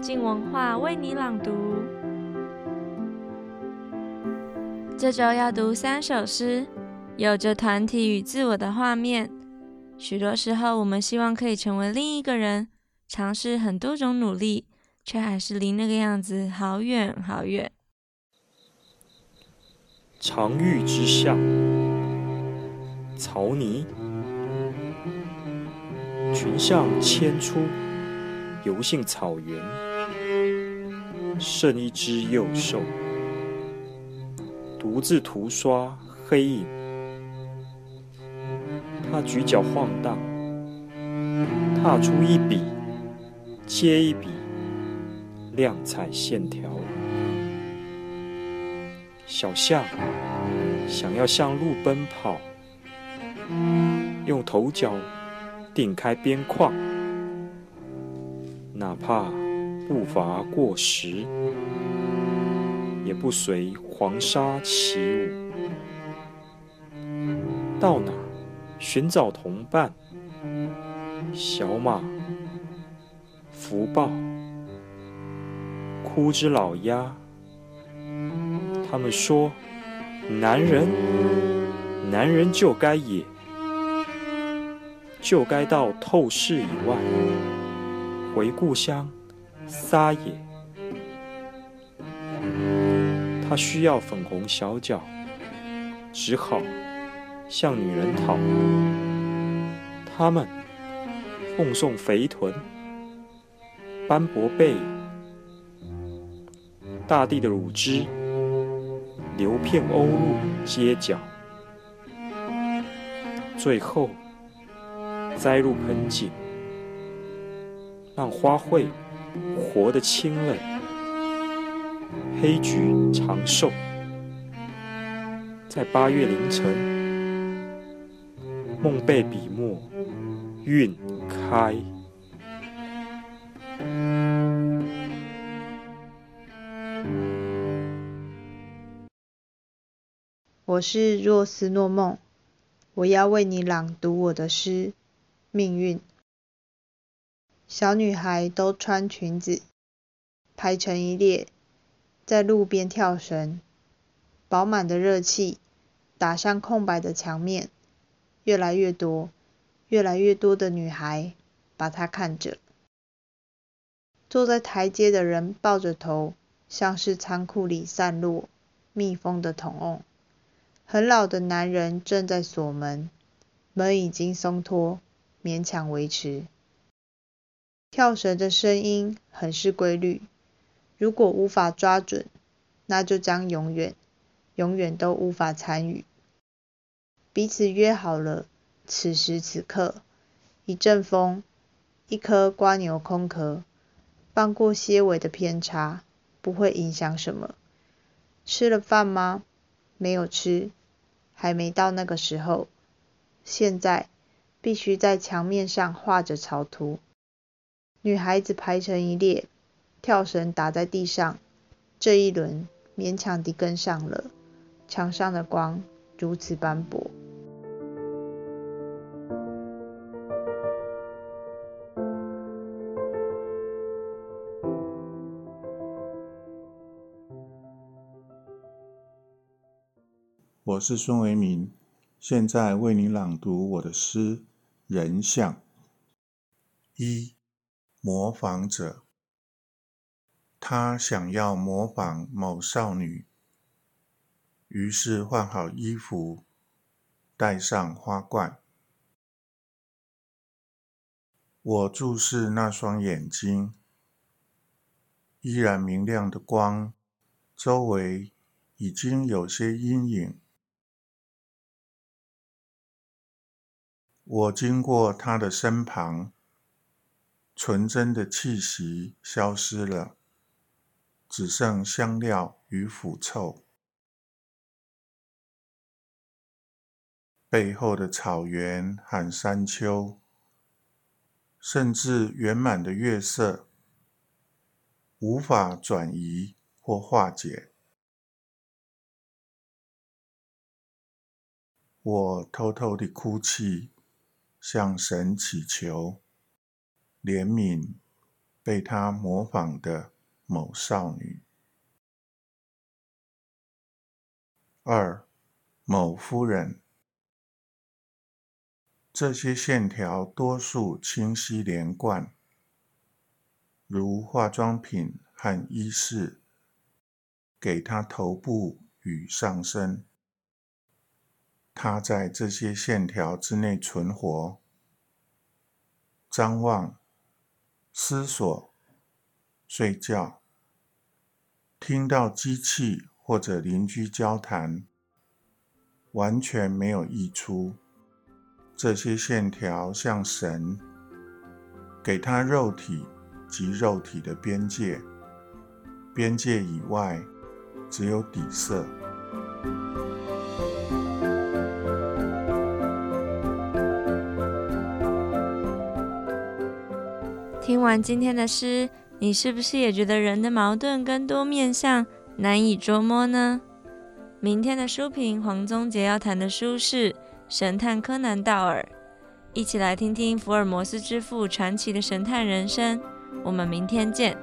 静文化为你朗读。这周要读三首诗，有着团体与自我的画面。许多时候，我们希望可以成为另一个人，尝试很多种努力，却还是离那个样子好远好远。常遇之下，曹拟。群象迁出，游幸草原，剩一只幼兽，独自涂刷黑影。他举脚晃荡，踏出一笔接一笔，亮彩线条。小象想要向鹿奔跑，用头角。定开边框，哪怕步伐过时，也不随黄沙起舞。到哪寻找同伴？小马、福豹、枯枝老鸦，他们说：“男人，男人就该野。”就该到透视以外，回故乡撒野。他需要粉红小脚，只好向女人讨。他们奉送肥臀、斑驳背，大地的乳汁流遍欧陆街角，最后。栽入盆景，让花卉活得清冷。黑菊长寿，在八月凌晨，梦被笔墨晕开。我是若斯诺梦，我要为你朗读我的诗。命运，小女孩都穿裙子，排成一列，在路边跳绳。饱满的热气打上空白的墙面，越来越多，越来越多的女孩把她看着。坐在台阶的人抱着头，像是仓库里散落密封的桶瓮。很老的男人正在锁门，门已经松脱。勉强维持。跳绳的声音很是规律，如果无法抓准，那就将永远、永远都无法参与。彼此约好了，此时此刻，一阵风，一颗蜗牛空壳，放过些微的偏差，不会影响什么。吃了饭吗？没有吃，还没到那个时候。现在。必须在墙面上画着草图。女孩子排成一列，跳绳打在地上。这一轮勉强地跟上了。墙上的光如此斑驳。我是孙维民，现在为你朗读我的诗。人像一模仿者，他想要模仿某少女，于是换好衣服，戴上花冠。我注视那双眼睛，依然明亮的光，周围已经有些阴影。我经过他的身旁，纯真的气息消失了，只剩香料与腐臭。背后的草原和山丘，甚至圆满的月色，无法转移或化解。我偷偷地哭泣。向神祈求怜悯被他模仿的某少女。二，某夫人。这些线条多数清晰连贯，如化妆品和衣饰，给她头部与上身。她在这些线条之内存活，张望、思索、睡觉，听到机器或者邻居交谈，完全没有溢出。这些线条像绳，给他肉体及肉体的边界，边界以外只有底色。听完今天的诗，你是不是也觉得人的矛盾跟多面相难以捉摸呢？明天的书评，黄宗杰要谈的书是。神探柯南道尔，一起来听听福尔摩斯之父传奇的神探人生。我们明天见。